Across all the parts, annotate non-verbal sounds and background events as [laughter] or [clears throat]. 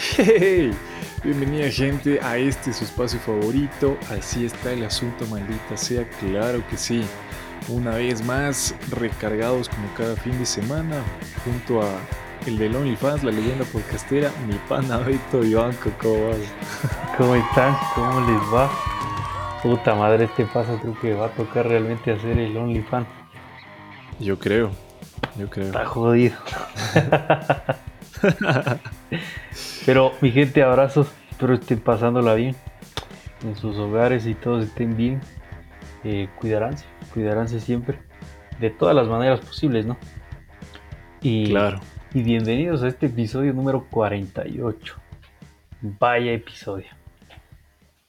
Hey, bienvenida gente a este su espacio favorito. Así está el asunto, maldita sea, claro que sí. Una vez más, recargados como cada fin de semana, junto a el del OnlyFans, la leyenda podcastera, mi pana Beto Ivanco, ¿cómo vas? ¿Cómo están? ¿Cómo les va? Puta madre, este paso creo que va a tocar realmente hacer el OnlyFans. Yo creo, yo creo. Está jodido. [laughs] Pero mi gente, abrazos. Espero estén pasándola bien en sus hogares y todos estén bien. Eh, cuidaránse, cuidaránse siempre. De todas las maneras posibles, ¿no? Y, Claro. y bienvenidos a este episodio número 48. Vaya episodio.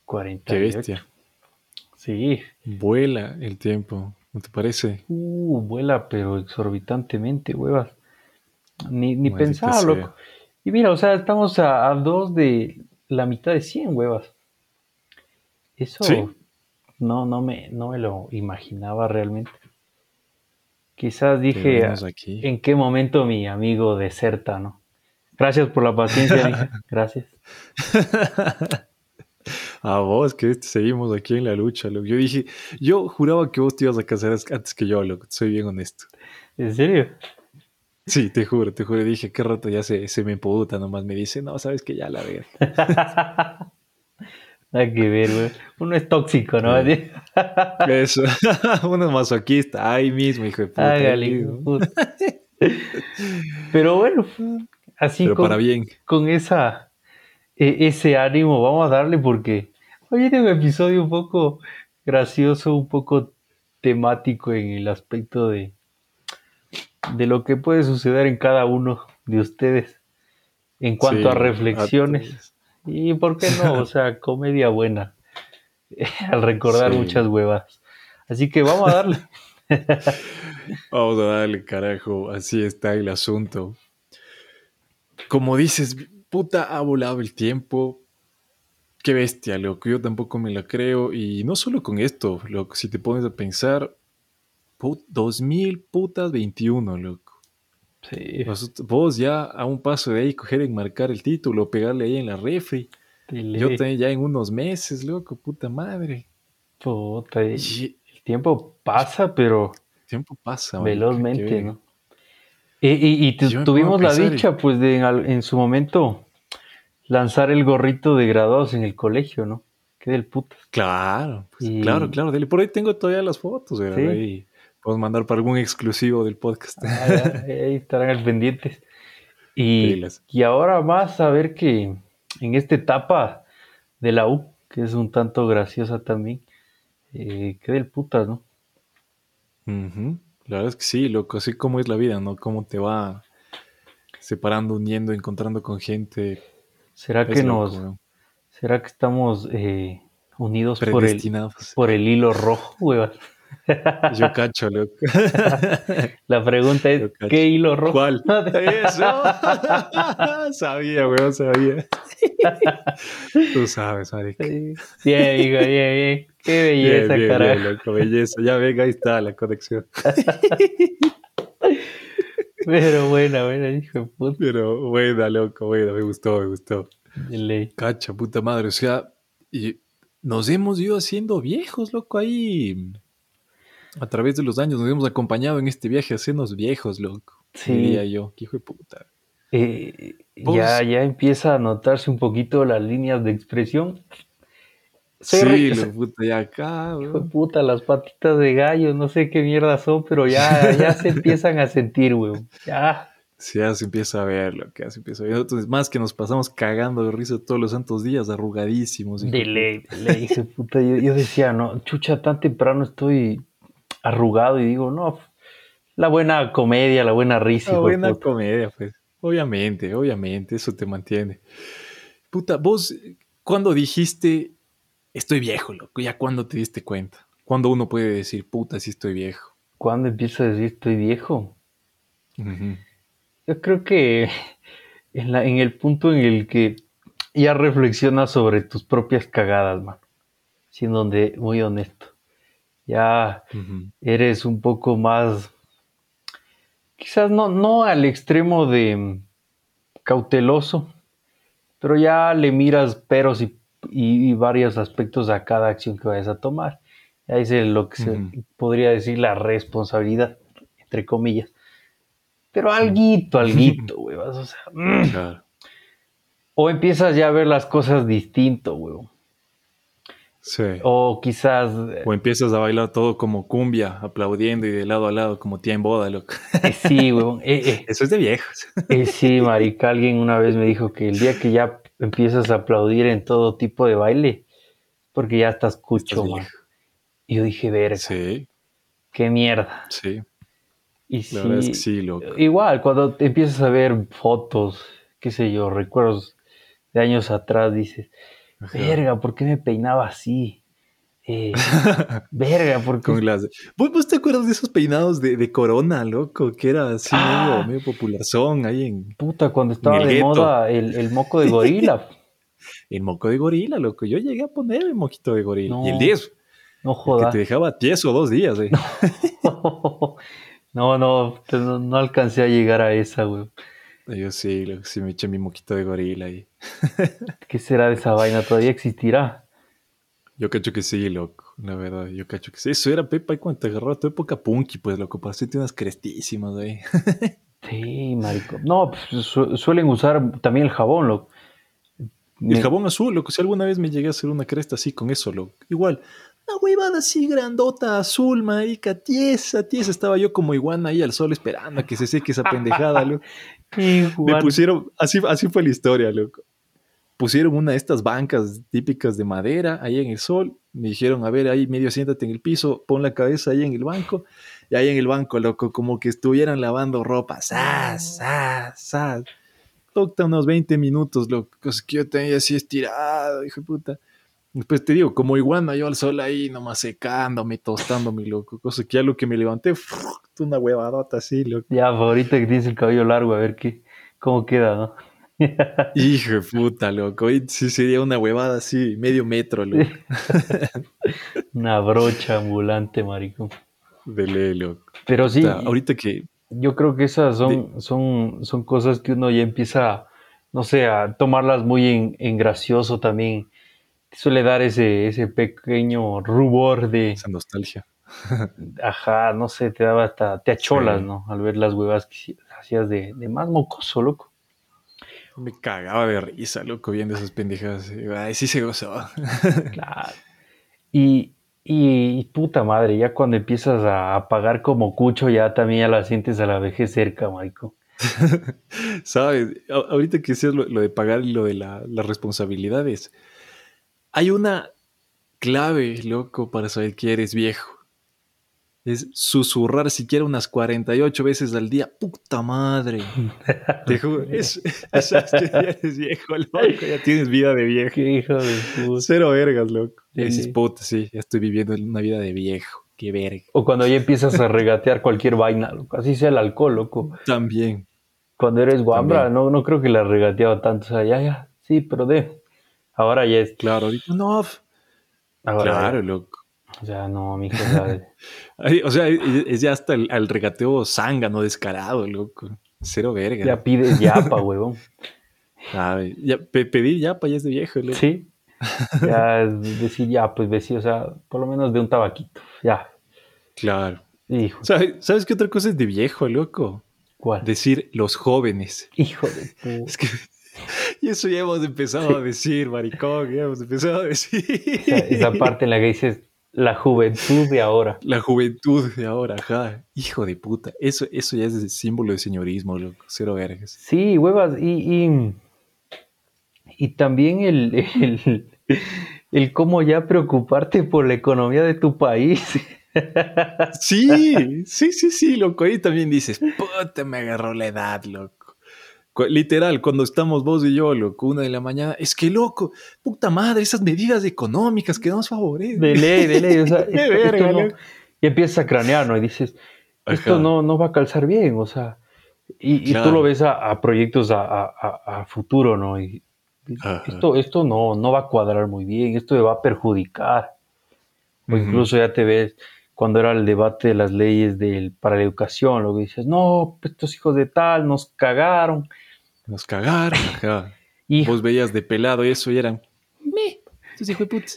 48. Qué bestia. Sí. Vuela el tiempo, ¿no te parece? Uh, vuela, pero exorbitantemente, huevas. Ni, ni pensaba, sea. Y mira, o sea, estamos a, a dos de la mitad de 100 huevas. Eso Sí. no, no, me, no me lo imaginaba realmente. Quizás dije, aquí. ¿en qué momento mi amigo deserta, no? Gracias por la paciencia. [laughs] Gracias. A vos, que seguimos aquí en la lucha, loco. Yo dije, yo juraba que vos te ibas a casar antes que yo, loco. Soy bien honesto. ¿En serio? Sí, te juro, te juro. Dije, qué rato ya se, se me emputa nomás. Me dice, no, sabes que ya la verga. [laughs] Nada que ver, güey. Uno es tóxico, ¿no? Sí. [laughs] Eso. [laughs] Uno es masoquista. Ahí mismo, hijo de puta. Hágale, puta. Pero bueno, así Pero con, para bien. con esa, e- ese ánimo vamos a darle porque hoy es un episodio un poco gracioso, un poco temático en el aspecto de, de lo que puede suceder en cada uno de ustedes en cuanto Sí, a reflexiones. Y por qué no, o sea, [laughs] comedia buena [laughs] al recordar Sí. muchas huevas. Así que vamos a darle. [laughs] Vamos a darle, carajo. Así está el asunto. Como dices, puta, ha volado el tiempo. Qué bestia, loco. Yo tampoco me la creo. Y no solo con esto, loco. Si te pones a pensar, put- 2000 putas 21, loco. Sí, Vos, vos ya a un paso de ahí coger y marcar el título, pegarle ahí en la refri. Yo también ya en unos meses, loco, puta madre. puta, y- Y el tiempo pasa, pero el tiempo pasa. velozmente. ¿no? Y, y- tuvimos la dicha, pues, de en, su momento lanzar el gorrito de graduados en el colegio, ¿no? Qué del putas. Claro, pues, claro, claro. Dele. Por ahí tengo todavía las fotos, ¿verdad? Sí. Ahí podemos mandar para algún exclusivo del podcast. Ah, ya, ahí estarán al pendientes. Y, ahora más a ver que en esta etapa de la U, que es un tanto graciosa también, eh, qué del putas, ¿no? Ujú. La verdad es que sí, loco. Así como es la vida, ¿no? Cómo te va separando, uniendo, encontrando con gente. ¿Será Es que loco, nos, weón. será que estamos eh, unidos por el, por el hilo rojo, huevas? [laughs] Yo cacho, loco. [laughs] La pregunta es. ¿qué hilo rojo? ¿Cuál? [laughs] Eso. sabía, weón, sabía. Tú sabes, marica. Bien, hijo, bien, bien. Qué belleza, bien, carajo. bien, loco, belleza. Ya venga, ahí está la conexión. Pero buena, buena, hijo de puta. Pero buena, loco, buena, me gustó, me gustó. Ley. Cacha, puta madre, o sea, y nos hemos ido haciendo viejos, loco, ahí. A través de los años nos hemos acompañado en este viaje hacernos viejos, loco. Sí. Diría yo, hijo de puta. Eh, ya, ya empieza a notarse un poquito las líneas de expresión. Soy Sí, re- lo puta, ya acá, Hijo de puta, las patitas de gallo, no sé qué mierda son, pero ya, ya se [laughs] empiezan a sentir, weón. Ya. Sí, ya se empieza a ver, lo que ya se empieza a ver. Entonces, más que nos pasamos cagando de risa todos los santos días, arrugadísimos. hijo De de ley, de ley, hijo de puta. Yo, yo decía, no, chucha, tan temprano estoy arrugado y digo, no, la buena comedia, la buena risa, de buena puta. comedia, pues. Obviamente, obviamente, eso te mantiene. Puta, vos, cuando dijiste, estoy viejo, loco? ¿Ya cuándo te diste cuenta? ¿Cuándo uno puede decir, puta, sí estoy viejo? ¿Cuándo empiezo a decir estoy viejo? Yo creo que en, la, en el punto en el que ya reflexionas sobre tus propias cagadas, man. Siendo donde, muy honesto. Ya eres un poco más, quizás no, no al extremo de cauteloso, pero ya le miras peros y, y- y varios aspectos a cada acción que vayas a tomar. Ahí es lo que se podría decir la responsabilidad, entre comillas. Pero alguito, [laughs] alguito, güey. O, sea, mm. Claro. o empiezas ya a ver las cosas distinto, güey. Sí. O quizás, eh, O empiezas a bailar todo como cumbia, aplaudiendo y de lado a lado como tía en boda, loco. eh, sí, [laughs] eh, eh, Eso es de viejos. Sí, marica, alguien una vez me dijo que el día que ya empiezas a aplaudir en todo tipo de baile, porque ya estás cucho, Estás man. Y yo dije, verga, Sí, qué mierda. sí. Y La verdad es que sí, sí, loco. igual, cuando te empiezas a ver fotos, qué sé yo, recuerdos de años atrás, dices, Ajá. verga, ¿por qué me peinaba así? Eh, [laughs] verga, ¿por qué? Con las... ¿Vos, vos te acuerdas de esos peinados de, de corona, loco? Que era así Ah. medio, medio popularzón ahí en, Puta, cuando estaba el de gueto. moda el, el moco de gorila. [laughs] en moco de gorila, loco. Yo llegué a poner el moquito de gorila. No, y el 10, No el que jodas. te dejaba tieso dos días, eh. [laughs] No, no, pues no, no alcancé a llegar a esa, güey. Yo sí, loco, sí me eché mi moquito de gorila ahí. [laughs] ¿Qué será de esa vaina? ¿Todavía existirá? Yo cacho que sí, loco. La verdad, yo cacho que sí. Eso era Pepa y cuando te agarró tu época punky, pues, loco. Para hacerte unas crestísimas ahí. [laughs] Sí, marico. No, pues, su- suelen usar también el jabón, loco. El jabón azul, loco. Si alguna vez me llegué a hacer una cresta así con eso, loco. Igual, una huevada así grandota, azul, marica, tiesa, tiesa. Estaba yo como iguana ahí al sol esperando a que se seque esa pendejada, loco. [laughs] Me pusieron, así, así fue la historia, loco. Pusieron una de estas bancas típicas de madera ahí en el sol. Me dijeron, a ver, ahí medio siéntate en el piso, pon la cabeza ahí en el banco. Y ahí en el banco, loco, como que estuvieran lavando ropa. ¡Sas, sas, sas! Toca unos 20 minutos, loco. Cosa que yo tenía así estirado, hijo de puta. Después te digo, como iguana, yo al sol ahí, nomás secándome, tostándome, loco. Cosa que ya lo que me levanté, una huevadota así, loco. Ya, pues, ahorita que tienes el cabello largo, a ver qué, cómo queda, ¿no? Hijo de puta, loco. Sí sería una huevada así, medio metro, loco. [laughs] Una brocha ambulante, marico. De ley, loco. Pero sí, O sea, ahorita que. yo creo que esas son, son, son cosas que uno ya empieza, no sé, a tomarlas muy en, en gracioso también. Suele dar ese, ese pequeño rubor de, Esa nostalgia. [laughs] ajá, no sé, te daba hasta, te acholas, Sí. ¿no? Al ver las huevas que hacías de, de más mocoso, loco. Me cagaba de risa, loco, viendo esas pendejadas. Ay, sí se gozaba. [laughs] Claro. Y, y, y puta madre, ya cuando empiezas a, pagar como cucho, ya también ya la sientes a la vejez cerca, marico. [laughs] ¿Sabes? A- Ahorita que decías lo, lo de pagar y lo de la- las responsabilidades. Hay una clave, loco, para saber que eres viejo. Es susurrar siquiera unas 48 veces al día. Puta madre. [laughs] Te juro, es, es- es que ya eres viejo, loco. Ya tienes vida de viejo. Qué hijo de puta. Cero vergas, loco. Sí. Dices, puta, sí, ya estoy viviendo una vida de viejo. Qué verga. O cuando ya empiezas a regatear cualquier vaina, loco. Así sea el alcohol, loco. También. Cuando eres guambra, no, no creo que la regateaba tanto. O sea, ya, ya, sí, pero de. Ahora ya es. Claro, ahorita no. Ahora Claro, loco. O sea, no, mijo, o sea, [laughs] Ay, O sea, es ya hasta el, al regateo zángano, descarado, loco. Cero verga. ya pides yapa, [laughs] huevón. Ya, pe- pedir ya para ya es de viejo, loco. Sí. Ya es decir, ya, pues decir, o sea, por lo menos de un tabaquito. Ya. Claro. Hijo, ¿Sabes, ¿Sabes qué otra cosa es de viejo, loco? ¿cuál? Decir los jóvenes. Hijo de [laughs] puta. Es que. Y eso ya hemos empezado a decir, maricón, ya hemos empezado a decir. Esa parte en la que dices la juventud de ahora. La juventud de ahora, ajá. Hijo de puta. Eso, eso ya es el símbolo de señorismo, loco. Cero vergas. Sí, huevas, y, y, y también el, el, el cómo ya preocuparte por la economía de tu país. Sí, sí, sí, sí, loco. Ahí también dices, puta, me agarró la edad, loco. Literal, cuando estamos vos y yo, loco, una de la mañana, es que loco, puta madre, esas medidas económicas que nos favorecen. De ley, de ley. O sea, [laughs] esto- verga, esto no- y empiezas a cranear, ¿no? Y dices, esto no, no va a calzar bien, o sea. Y, y tú lo ves a, a proyectos a, a- a- a futuro, ¿no? Y Ajá. esto, esto no, no va a cuadrar muy bien, esto me va a perjudicar. O incluso ya te ves cuando era el debate de las leyes del, para la educación, lo que dices, no, estos hijos de tal nos cagaron. Nos cagaron, [laughs] ajá. vos veías de pelado y eso y eran, me,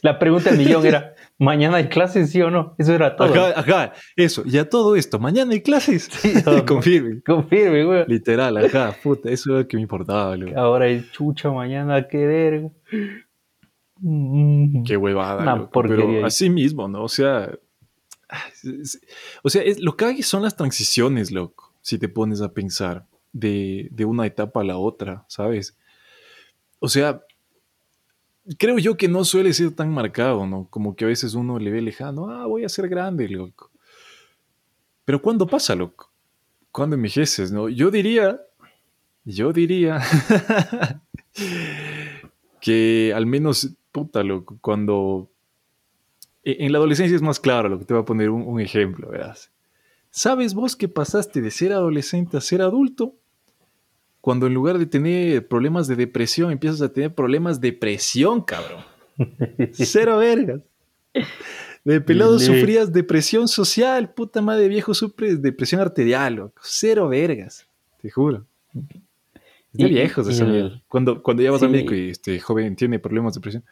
La pregunta del millón era, [laughs] ¿mañana hay clases, sí o no? Eso era todo. Ajá, ajá, eso, ya todo esto, ¿mañana hay clases? Sí, [laughs] confirme. Confirme, güey. Literal, ajá, puta, eso era lo que me importaba, güey. Ahora es chucha, mañana qué verga. Qué huevada, pero así mismo, ¿no? O sea, o sea, es, lo que hay son las transiciones, loco, si te pones a pensar de, de una etapa a la otra, ¿sabes? O sea, creo yo que no suele ser tan marcado, ¿no? Como que a veces uno le ve lejano, ah, voy a ser grande, loco. Pero ¿cuándo pasa, loco? ¿Cuándo envejeces, no? Yo diría, yo diría [laughs] que al menos, puta, loco, cuando... E, en la adolescencia es más claro, lo que te voy a poner un, un ejemplo, verás. ¿Sabes vos que pasaste de ser adolescente a ser adulto? Cuando en lugar de tener problemas de depresión, empiezas a tener problemas de presión, cabrón. Cero vergas. De pelado sufrías depresión social, puta madre viejo, sufres depresión arterial, loco. Cero vergas, te juro. Es de viejos esa Cuando, cuando ya vas al médico y este joven tiene problemas de depresión.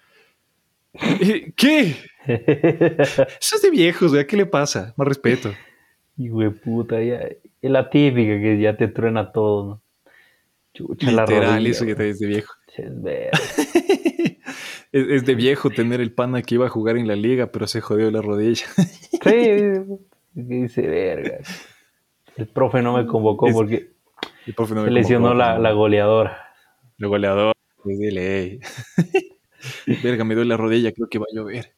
¿Qué? [laughs] Eso es de viejos, ¿qué le pasa? Más respeto. Y güey, puta, ya, es la típica que ya te truena todo, ¿no? Chucha, Literal, eso que te de viejo. [laughs] Es, es, de viejo tener el pana que iba a jugar en la liga, pero se jodió la rodilla. [laughs] sí, dice, verga. El profe no me convocó porque se lesionó la, la, goleadora. La goleadora, pues dile, [laughs] verga, me duele la rodilla, creo que va a llover.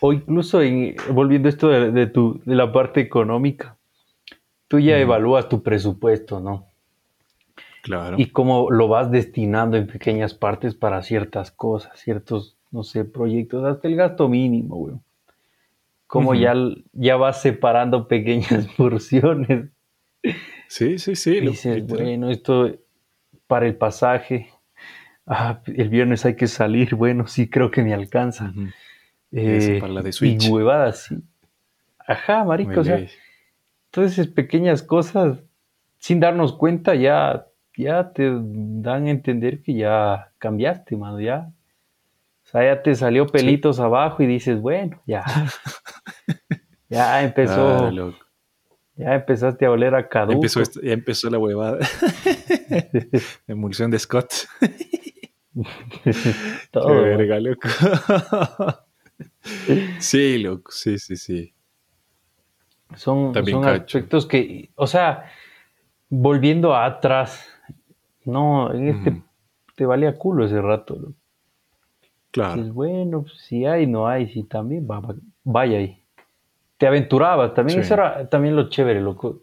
o incluso, volviendo a esto de, tu, de la parte económica, tú ya evalúas tu presupuesto, ¿no? Y cómo lo vas destinando en pequeñas partes para ciertas cosas, ciertos, no sé, proyectos, hasta el gasto mínimo, güey. Cómo ya, ya vas separando pequeñas [laughs] porciones. Sí, sí, sí. dices, bueno, esto para el pasaje. Ah, el viernes hay que salir. Bueno, sí, creo que me alcanza. Eh, para la de Switch. Y huevadas, sí. Ajá, marico, o sea, todas esas pequeñas cosas, sin darnos cuenta, ya ya te dan a entender que ya cambiaste, mano, ya. O sea, ya te salió pelitos abajo y dices, bueno, ya. [laughs] ya empezó. Ah, ya empezaste a oler a caduco. Ya empezó, la huevada. [laughs] Emulsión de Scott. [laughs] Todo. Qué verga, loco. sí, loco, sí, sí, sí. Son, son aspectos que, o sea, volviendo atrás, no, en este te valía culo ese rato. Claro. bueno, pues, si hay, no hay, si también, va, vaya ahí. Te aventurabas, también eso era también lo chévere, loco.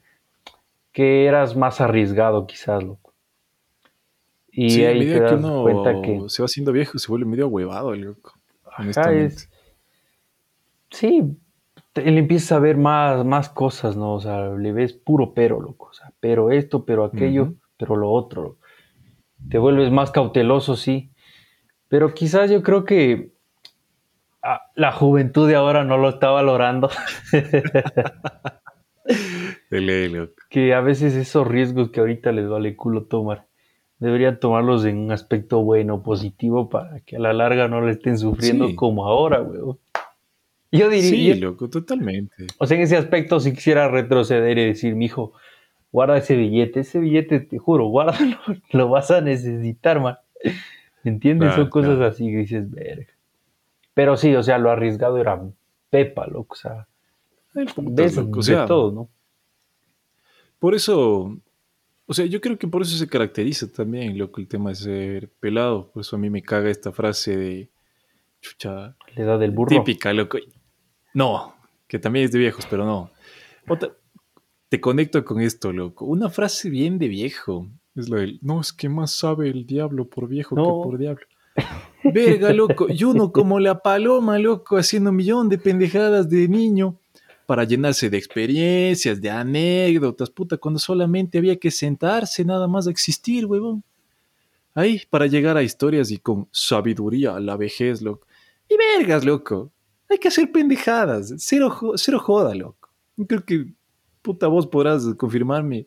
Que eras más arriesgado, quizás, loco. Y ahí te das cuenta que se va haciendo viejo, se vuelve medio huevado, loco. Es, sí, él empieza a ver más, más cosas, ¿no? O sea, le ves puro pero, loco. O sea, pero esto, pero aquello, pero lo otro. Loco te vuelves más cauteloso, sí. Pero quizás yo creo que ah, la juventud de ahora no lo está valorando. [laughs] que a veces esos riesgos que ahorita les vale culo tomar, deberían tomarlos en un aspecto bueno, positivo, para que a la larga no le estén sufriendo como ahora, weón. Yo diría. Sí, loco, totalmente. O sea, en ese aspecto, si quisiera retroceder y decir, mi hijo, guarda ese billete, ese billete, te juro, [laughs] guárdalo, lo vas a necesitar, man. ¿Entiendes? Son cosas así que dices, verga. Pero sí, o sea, lo arriesgado era Pepa, loco, o sea, ves de todo, ¿no? Por eso, o sea, yo creo que por eso se caracteriza también, loco, el tema de ser pelado. Por eso a mí me caga esta frase de chucha. La edad del burro. Típica, loco. No, que también es de viejos, pero no. Otra, te conecto con esto, loco. Una frase bien de viejo. Es lo del, no, es que más sabe el diablo por viejo que por diablo. Verga, loco. Y uno como la paloma, loco, haciendo un millón de pendejadas de niño para llenarse de experiencias, de anécdotas, puta, cuando solamente había que sentarse nada más a existir, huevón. Ahí, para llegar a historias y con sabiduría a la vejez, loco. Y vergas, loco. Hay que hacer pendejadas. Cero, cero joda, loco. Creo que puta, vos podrás confirmarme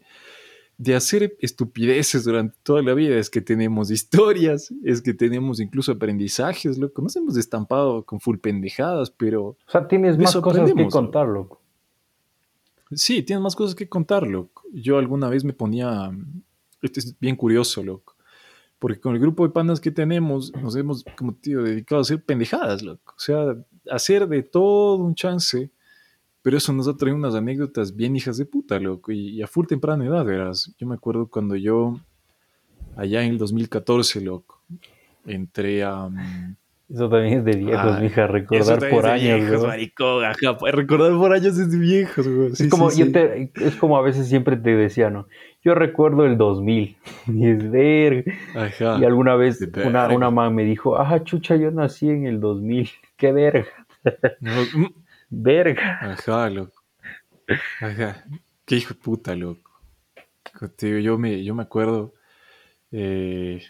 de hacer estupideces durante toda la vida, es que tenemos historias, es que tenemos incluso aprendizajes, loco. Nos hemos estampado con full pendejadas, pero... O sea, tienes más cosas que contar, loco. Sí, tienes más cosas que contar, loco. Yo alguna vez me ponía... Esto es bien curioso, loco. Porque con el grupo de pandas que tenemos, nos hemos, como tío, dedicado a hacer pendejadas, loco. O sea, hacer de todo un chance pero eso nos ha traído unas anécdotas bien hijas de puta, loco, y, a full temprana edad, verás. Yo me acuerdo cuando yo, allá en el 2014, loco, entré a... Mm, eso también es de viejos, mija, recordar por años. Viejos, maricón, ajá, recordar por años es de viejos, güey. es, como, es como a veces siempre te decía, ¿no? Yo recuerdo el 2000, [laughs] y es verga. Ajá. Y alguna vez una, una mamá me dijo, ajá, chucha, yo nací en el 2000, qué verga. Mm, Verga. Ajá, loco. Ajá. Qué hijo de puta, loco. Yo me, yo me acuerdo, eh,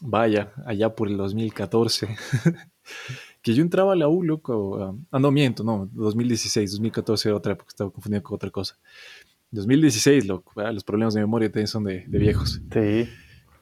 vaya, allá por el 2014, [laughs] que yo entraba a la U, loco. Ah, no, miento, no, 2016, 2014 era otra época, estaba confundido con otra cosa. 2016, loco, ah, los problemas de memoria también son de, de viejos. Sí.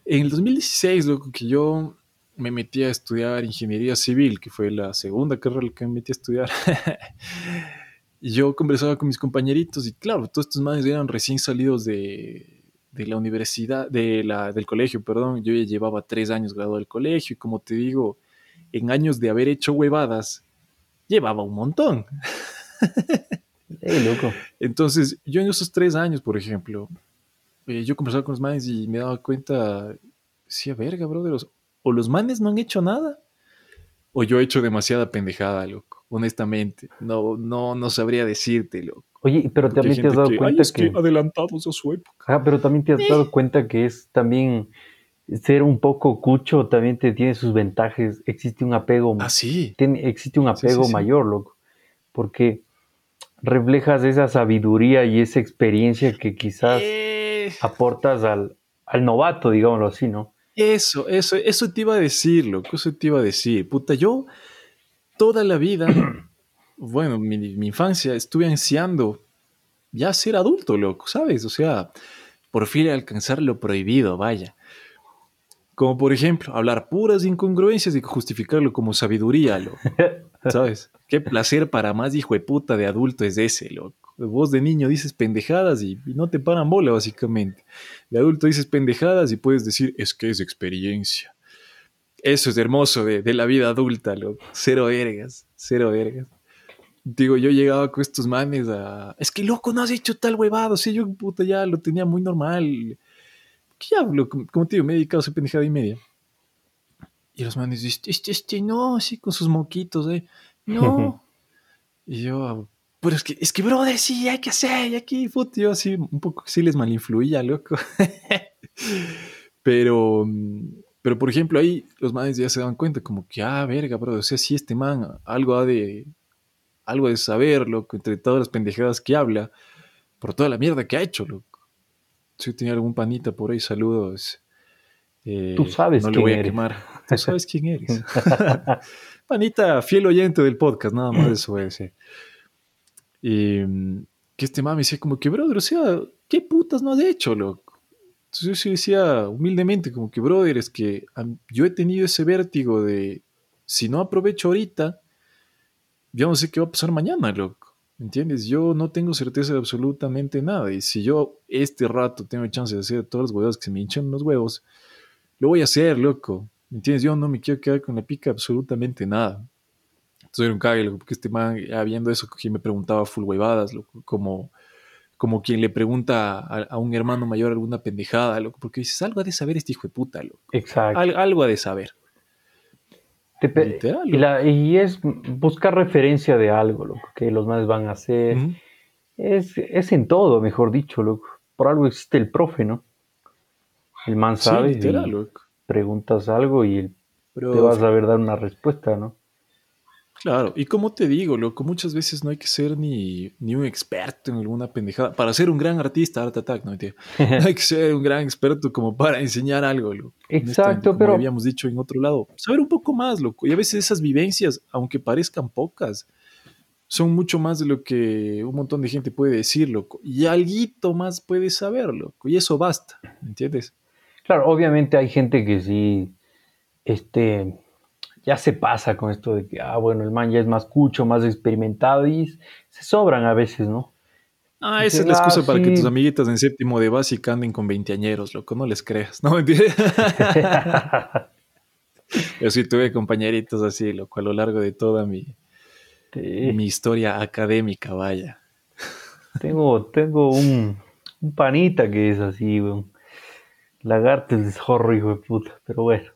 En el 2016, loco, que yo me metí a estudiar ingeniería civil, que fue la segunda carrera que me metí a estudiar. [laughs] yo conversaba con mis compañeritos y claro, todos estos madres eran recién salidos de, la universidad, de la, del colegio, perdón. Yo ya llevaba tres años graduado del colegio y como te digo, en años de haber hecho huevadas, llevaba un montón. [laughs] loco. Entonces, yo en esos tres años, por ejemplo, eh, yo conversaba con los madres y me daba cuenta, decía, verga, brother, o los manes no han hecho nada, o yo he hecho demasiada pendejada, loco. Honestamente, no, no, no sabría decirte, loco. Oye, pero también te has dado cuenta que, adelantados a su época. Ah, pero también te has dado cuenta que es también ser un poco cucho también te tiene sus ventajas. Existe un apego. Ah, sí. Tiene, existe un apego mayor, loco. Porque reflejas esa sabiduría y esa experiencia que quizás eh. aportas al, al novato, digámoslo así, ¿no? Eso, eso, eso te iba a decir, loco, eso te iba a decir. Puta, yo toda la vida, [clears throat] bueno, mi, mi infancia, estuve ansiando ya ser adulto, loco, ¿sabes? O sea, por fin alcanzar lo prohibido, vaya. Como por ejemplo, hablar puras incongruencias y justificarlo como sabiduría, loco. [laughs] ¿Sabes? Qué placer para más hijo de puta de adulto es ese, loco. Vos de niño dices pendejadas y, no te paran bola, básicamente. De adulto dices pendejadas y puedes decir, es que es experiencia. Eso es hermoso de, la vida adulta, loco. Cero vergas, cero vergas. Digo, yo llegaba con estos manes a. Es que loco, no has hecho tal huevado. Sí, yo puta ya lo tenía muy normal. ¿Qué hablo? Como te digo, me he dedicado a pendejada y media. Y los manes dicen, este, este, no, así con sus moquitos, eh. No. [laughs] y yo, pero es que, es que, brother, sí, hay que hacer, y aquí, puto, yo así, un poco sí les malinfluía, loco. [laughs] pero, pero, por ejemplo, ahí los manes ya se dan cuenta, como que, ah, verga, brother, o sea, sí, este man, algo ha de, algo de saber, loco, entre todas las pendejadas que habla, por toda la mierda que ha hecho, loco. Si tenía algún panita por ahí, saludos. Eh, Tú sabes no quién le voy a quemar. Tú sabes quién eres. [laughs] panita, fiel oyente del podcast, nada más [clears throat] eso voy a decir. Em, que este mami decía como que, brother, o sea, ¿qué putas no has hecho, loco? Entonces yo decía humildemente como que, brother, es que yo he tenido ese vértigo de, si no aprovecho ahorita, yo no sé qué va a pasar mañana, loco. ¿Entiendes? Yo no tengo certeza de absolutamente nada. Y si yo este rato tengo chance de hacer todos los huevos que se me hinchan los huevos, lo voy a hacer, loco. ¿Entiendes? Yo no me quiero quedar con la pica absolutamente nada. Entonces era un cague, porque este man, ya viendo eso, que me preguntaba full huevadas, como, como quien le pregunta a, un hermano mayor alguna pendejada, loco, porque dices, algo ha de saber este hijo de puta, loco. Exacto. algo ha de saber. y, es buscar referencia de algo, loco, que los más van a hacer. es, es, en todo, mejor dicho, loco. Por algo existe el profe, ¿no? El man sabe. Preguntas algo y te vas a ver dar una respuesta, ¿no? Claro, y como te digo, loco, muchas veces no hay que ser ni, ni un experto en alguna pendejada. Para ser un gran artista, Art Attack, no, tío. [laughs] No hay que ser un gran experto como para enseñar algo, loco. Exacto, como pero. habíamos dicho en otro lado. Saber un poco más, loco. Y a veces esas vivencias, aunque parezcan pocas, son mucho más de lo que un montón de gente puede decir, loco. Y alguito más puede saber, loco. Y eso basta, ¿me entiendes? Claro, obviamente hay gente que sí, este, ya se pasa con esto de que, ah, bueno, el man ya es más cucho, más experimentado y se sobran a veces, ¿no? Ah, esa es la excusa para que tus amiguitas en séptimo de básica anden con veinteañeros, loco, no les creas, ¿no? ¿Entiendes? [laughs] Yo sí tuve compañeritos así, loco, a lo largo de toda mi, mi historia académica, vaya. Tengo, tengo un, panita que es así, weón. Lagarto es zorro, hijo de puta, pero bueno.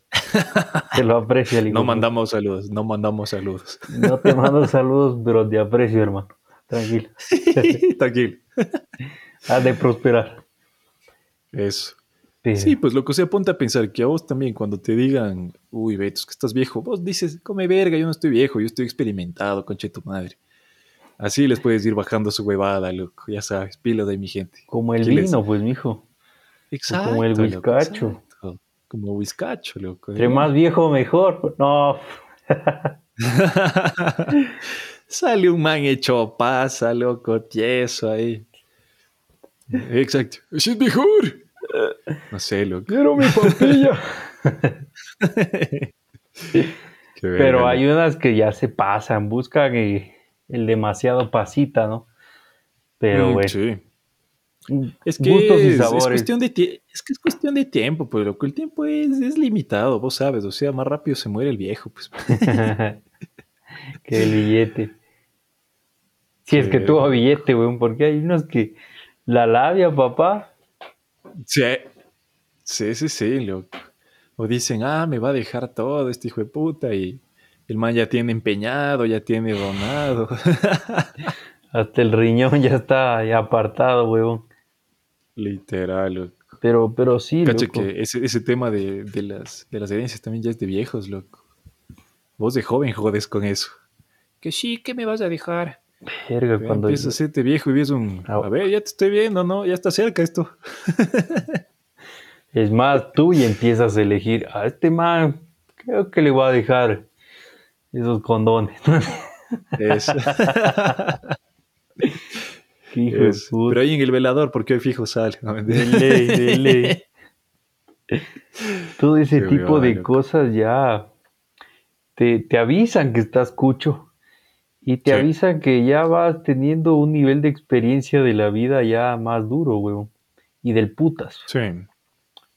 Te lo aprecio, No mandamos saludos, no mandamos saludos. No te mando saludos, pero te aprecio, hermano. Tranquilo. [laughs] Tranquilo. [laughs] Ha de prosperar. Eso. Sí. pues lo que sea, ponte a pensar que a vos también cuando te digan, uy, Beto, es que estás viejo, vos dices, come verga, yo no estoy viejo, yo estoy experimentado, conche tu madre. Así les puedes ir bajando su huevada, loco, ya sabes, pilo de mi gente. Como el vino, pues, mijo. Exacto. como el whiskacho. Como whiskacho, loco. Entre más viejo, mejor. No. [laughs] Sale un man hecho pasa, loco, tieso ahí. Exacto. Ese es mejor. No sé, loco. Quiero mi papilla. [laughs] Pero hay unas que ya se pasan, buscan el, demasiado pasita, ¿no? Pero mm, bueno. Sí. Es que es, cuestión de es que es cuestión de tiempo, pues loco. El tiempo es, es limitado, vos sabes. O sea, más rápido se muere el viejo, pues. [laughs] que el billete. Si es que tuvo billete, weón, porque hay unos que la labia, papá. Sí, sí, sí, sí, loco. O dicen, ah, me va a dejar todo este hijo de puta y el man ya tiene empeñado, ya tiene donado. [laughs] Hasta el riñón ya está apartado, weón. Literal, loco. Pero, pero sí, Cacha que ese, ese tema de, de, las, de las herencias también ya es de viejos, loco. Vos de joven jodes con eso. Que sí, que me vas a dejar. Verga, cuando empiezas a hacerte viejo y ves un. Ah, a ver, ya te estoy viendo, ¿no? Ya está cerca esto. [laughs] es más, tú y empiezas a elegir a este man, creo que le voy a dejar esos condones. Eso. [laughs] [laughs] Pero ahí en el velador, porque hoy fijo sale. de ley, de [laughs] ley. Todo ese tipo de cosas ya te, te, avisan que estás cucho y te avisan que ya vas teniendo un nivel de experiencia de la vida ya más duro, weón. Y del putas. Sí.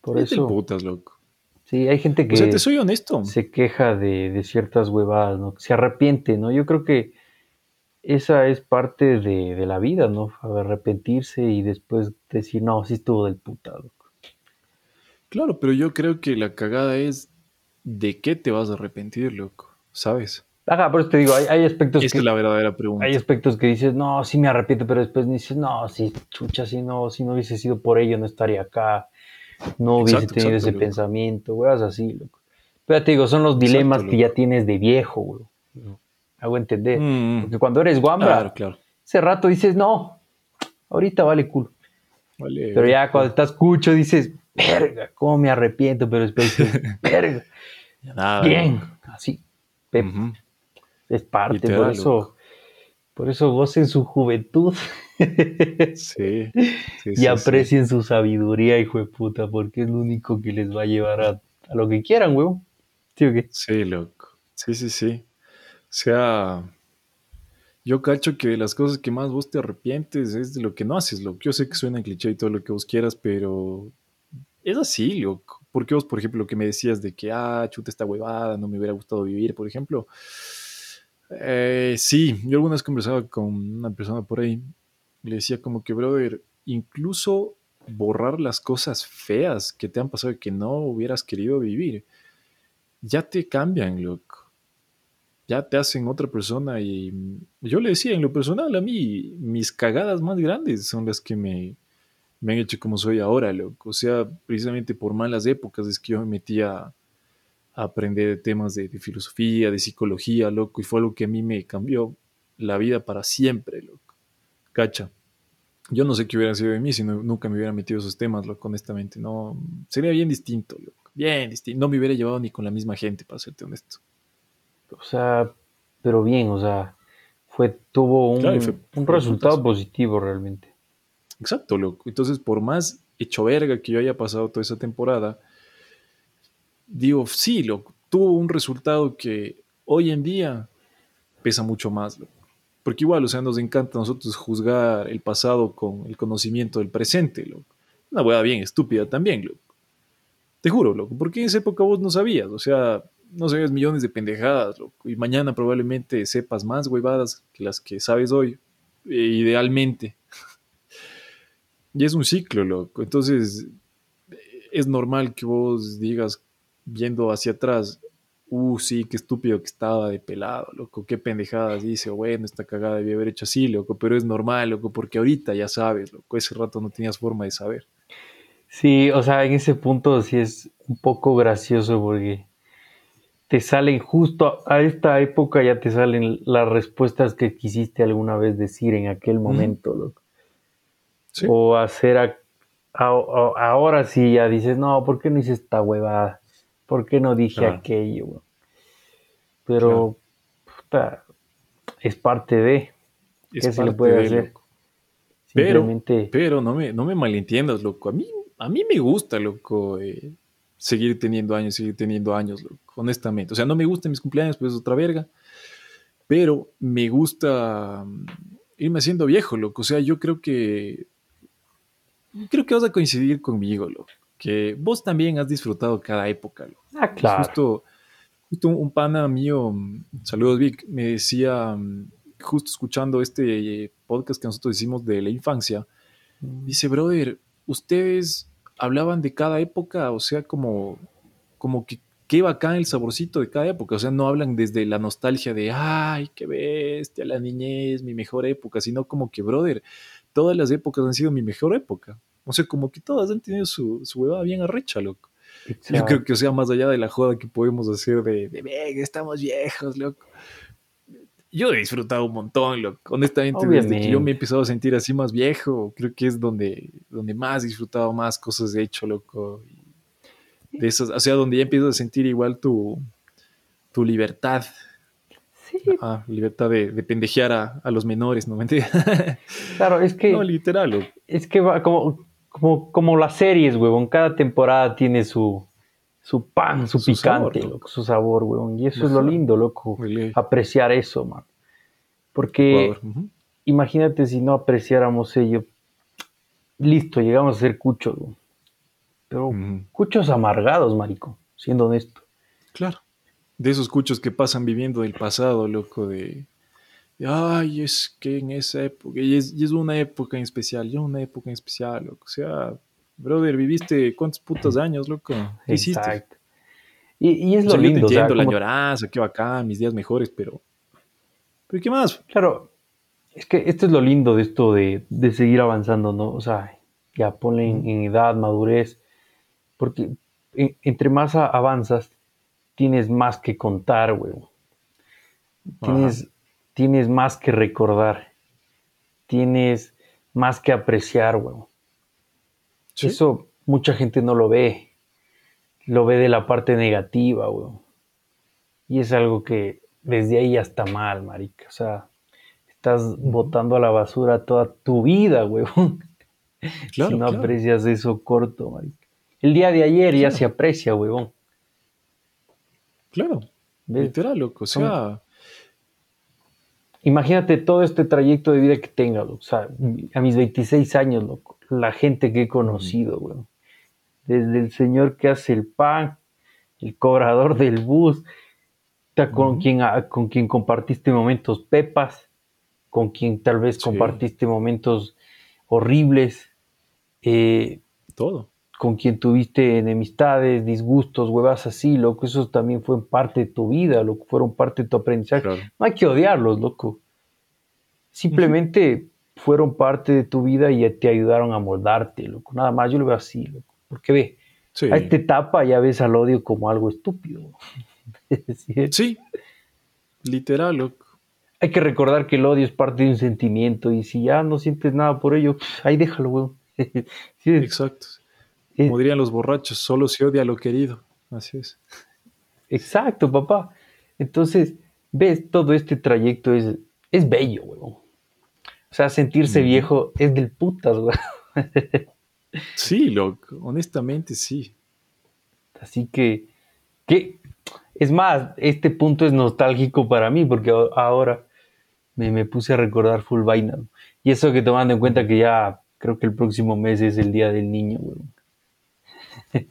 Por eso. Del putas, loco. Sí, hay gente que. O sea, te soy honesto. Se queja de, de ciertas huevadas, ¿no? Se arrepiente, ¿no? Yo creo que esa es parte de, la vida, ¿no? Arrepentirse y después decir, no, sí estuvo del puta, loco. Claro, pero yo creo que la cagada es de qué te vas a arrepentir, loco, ¿sabes? Ajá, por eso te digo, hay, aspectos Esta es la verdadera pregunta. Hay aspectos que dices, no, sí me arrepiento, pero después dices, no, sí, chucha, si no, si no hubiese sido por ello, no estaría acá, no hubiese tenido ese pensamiento, weas así, loco. Pero te digo, son los dilemas que ya tienes de viejo, güey hago entender. Mm. Porque cuando eres guambra, claro, ese rato dices, no, ahorita vale culo. pero ya cuando estás cucho dices, verga, cómo me arrepiento, pero después dices, [laughs] verga. Bien, así. Es parte, por eso, por eso gocen su juventud. [laughs] sí, y aprecien su sabiduría, hijo de puta, porque es lo único que les va a llevar a, a lo que quieran, huevo. ¿Sí o qué? Sí, loco. Sí, sí, sí. Sea, yo cacho que las cosas que más vos te arrepientes es de lo que no haces, loco. Yo sé que suena cliché y todo lo que vos quieras, pero es así, loco. Porque vos, por ejemplo, lo que me decías de que, ah, chuta esta huevada, no me hubiera gustado vivir, por ejemplo. Eh, sí, yo alguna vez conversaba con una persona por ahí, le decía como que, brother, incluso borrar las cosas feas que te han pasado y que no hubieras querido vivir, ya te cambian, loco ya te hacen otra persona y yo le decía, en lo personal, a mí mis cagadas más grandes son las que me, me han hecho como soy ahora, loco. O sea, precisamente por malas épocas es que yo me metía a, aprender temas de, filosofía, de psicología, loco, y fue algo que a mí me cambió la vida para siempre, loco. Cacha. Yo no sé qué hubiera sido de mí si nunca me hubiera metido esos temas, loco, honestamente. No, sería bien distinto, loco. Bien distinto. No me hubiera llevado ni con la misma gente, para serte honesto. O sea, pero bien, o sea, fue, tuvo un, resultado positivo realmente. Exacto, loco. Entonces, por más hecho verga que yo haya pasado toda esa temporada, digo, sí, loco, tuvo un resultado que hoy en día pesa mucho más, loco. Porque igual, o sea, nos encanta a nosotros juzgar el pasado con el conocimiento del presente, loco. Una hueá bien estúpida también, loco. Te juro, loco, porque en esa época vos no sabías, o sea, no sabías millones de pendejadas, loco. Y mañana probablemente sepas más huevadas que las que sabes hoy, e idealmente. [laughs] y es un ciclo, loco. Entonces, es normal que vos digas, viendo hacia atrás, uh, sí, qué estúpido que estaba de pelado, loco, qué pendejadas dice, bueno, esta cagada debía haber hecho así, loco, pero es normal, loco, porque ahorita ya sabes, loco, ese rato no tenías forma de saber. Sí, o sea, en ese punto sí es un poco gracioso porque te salen justo a esta época ya te salen las respuestas que quisiste alguna vez decir en aquel momento, loco. O hacer ahora sí ya dices, no, ¿por qué no hice esta huevada? ¿Por qué no dije aquello? Pero es parte de. ¿Qué se le puede hacer? Pero, pero no me, no me malentiendas, loco. A mí, a mí me gusta, loco, eh, seguir teniendo años, seguir teniendo años, honestamente. O sea, no me gustan mis cumpleaños, pues es otra verga. Pero me gusta mm, irme haciendo viejo, loco. O sea, yo creo que. Creo que vas a coincidir conmigo, loco. Que vos también has disfrutado cada época, loco. Ah, claro. Justo, justo un pana mío, mm, saludos Vic, me decía, mm, justo escuchando este eh, podcast que nosotros hicimos de la infancia, dice, brother, ustedes hablaban de cada época, o sea, como, como que qué bacán el saborcito de cada época. O sea, no hablan desde la nostalgia de, ay, qué bestia, la niñez, mi mejor época, sino como que, brother, todas las épocas han sido mi mejor época. O sea, como que todas han tenido su, su huevada bien arrecha, loco. Yo creo que, o sea, más allá de la joda que podemos hacer de, de venga, estamos viejos, loco. Yo he disfrutado un montón, loco. Honestamente, desde que yo me he empezado a sentir así más viejo, creo que es donde, donde más he disfrutado más cosas de hecho, loco de esos, o sea, donde ya empiezas a sentir igual tu, tu libertad. Sí. libertad de, de pendejear a, a, los menores, ¿no? [laughs] claro, es que. No, literal. Es que va como, como, como las series, huevón. Cada temporada tiene su, su pan, su, picante, sabor, su sabor, huevón. Y eso es lo lindo, loco. Apreciar eso, man. Porque imagínate si no apreciáramos ello. Listo, llegamos a ser cuchos, huevón. Pero cuchos amargados, marico, siendo honesto. Claro. De esos cuchos que pasan viviendo del pasado, loco, de, ay, es que en esa época, y es, una época en especial, yo una época en especial, loco. O sea, brother, viviste cuántos putos años, loco. ¿Qué Exacto. Y, es lo lindo. Yo te la añoranza, qué bacán, mis días mejores, pero. ¿Pero qué más? Claro, es que esto es lo lindo de esto de, de seguir avanzando, ¿no? O sea, ya ponen en edad, madurez, porque e, entre más avanzas, tienes más que contar, güey. Tienes, tienes más que recordar. Tienes más que apreciar, Eso mucha gente no lo ve. Lo ve de la parte negativa, güey. Y es algo que desde ahí ya está mal, marica. O sea, estás botando a la basura toda tu vida, güey. [laughs] si no aprecias eso corto, marica. El día de ayer ya se aprecia, huevón. Claro, literal, loco. O sea. Imagínate todo este trayecto de vida que tenga, loco. O sea, a mis 26 años, loco. La gente que he conocido, huevón. Desde el señor que hace el pan, el cobrador del bus, con, quien, con quien compartiste momentos pepas, con quien tal vez compartiste momentos horribles. Eh, todo con quien tuviste enemistades, disgustos, huevas así, loco, eso también fue parte de tu vida, loco, fueron parte de tu aprendizaje. No hay que odiarlos, loco. Simplemente fueron parte de tu vida y te ayudaron a moldarte, loco. Nada más, yo lo veo así, loco. Porque ve, a esta etapa ya ves al odio como algo estúpido. [laughs] ¿Sí? literal, loco. Hay que recordar que el odio es parte de un sentimiento y si ya no sientes nada por ello, ahí déjalo, weón. [laughs] Exacto. Como dirían los borrachos, solo se odia a lo querido. Así es. Exacto, papá. Entonces, ves, todo este trayecto es es bello, weón. O sea, sentirse viejo es del putas, weón. Sí, loco, honestamente sí. Así que, que, es más, este punto es nostálgico para mí porque ahora me, me puse a recordar full vaina. Y eso que tomando en cuenta que ya creo que el próximo mes es el Día del Niño, weón.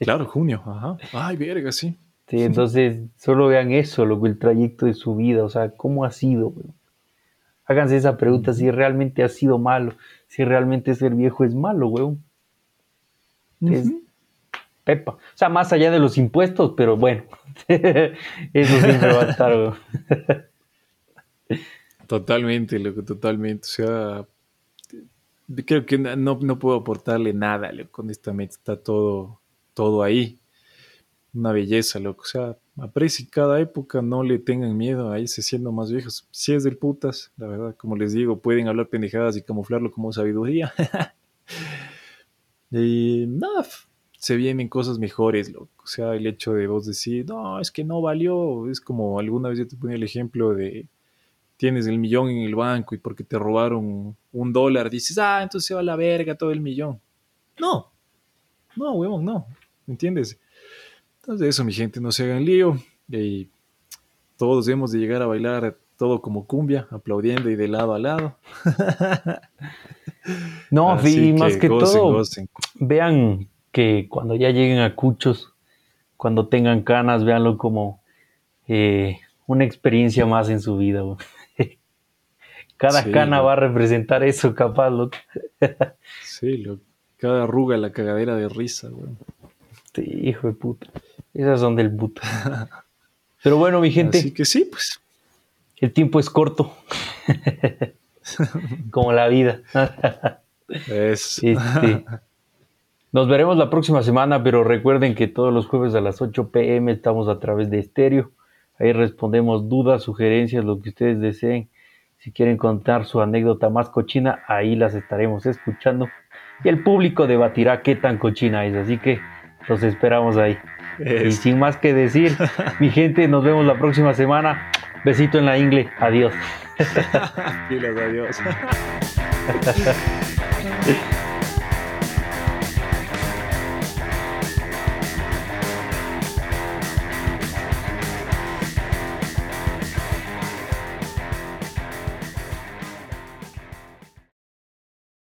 Claro, junio, ajá. Ay, verga, sí. Sí, entonces solo vean eso, lo que el trayecto de su vida, o sea, cómo ha sido, weón. Háganse esa pregunta si realmente ha sido malo, si realmente ser viejo es malo, weón. Es pepa. O sea, más allá de los impuestos, pero bueno, [laughs] eso siempre va a estar, weón. Totalmente, loco, totalmente. O sea, creo que no, no puedo aportarle nada, loco, honestamente, está todo, todo ahí. Una belleza, loco. O sea, aprecie cada época, no le tengan miedo a irse siendo más viejos. Si es del putas, la verdad, como les digo, pueden hablar pendejadas y camuflarlo como sabiduría. [laughs] y nada, se vienen cosas mejores, loco. O sea, el hecho de vos decir, no, es que no valió, es como alguna vez yo te ponía el ejemplo de tienes el millón en el banco y porque te robaron un dólar, dices, ah, entonces se va a la verga todo el millón. No, no, huevón, no, ¿me entiendes? Entonces eso, mi gente, no se hagan lío y todos debemos de llegar a bailar todo como cumbia, aplaudiendo y de lado a lado. [laughs] no, y más que todo, vean que cuando ya lleguen a Cuchos, cuando tengan canas, véanlo como eh, una experiencia más en su vida. [laughs] Cada cana va a representar eso, capaz, loco. [laughs] sí, loco. Cada arruga la cagadera de risa, güey. Sí, hijo de puta. Esas son del puto. Pero bueno, mi gente. Así que sí, pues. El tiempo es corto. [laughs] Como la vida. es. Este, nos veremos la próxima semana, pero recuerden que todos los jueves a las 8 pm estamos a través de estéreo. Ahí respondemos dudas, sugerencias, lo que ustedes deseen. Si quieren contar su anécdota más cochina, ahí las estaremos escuchando. Y el público debatirá qué tan cochina es. Así que los esperamos ahí. [laughs] Y sin más que decir, mi gente, nos vemos la próxima semana. Besito en la ingle. Adiós. Pilas, adiós. [laughs]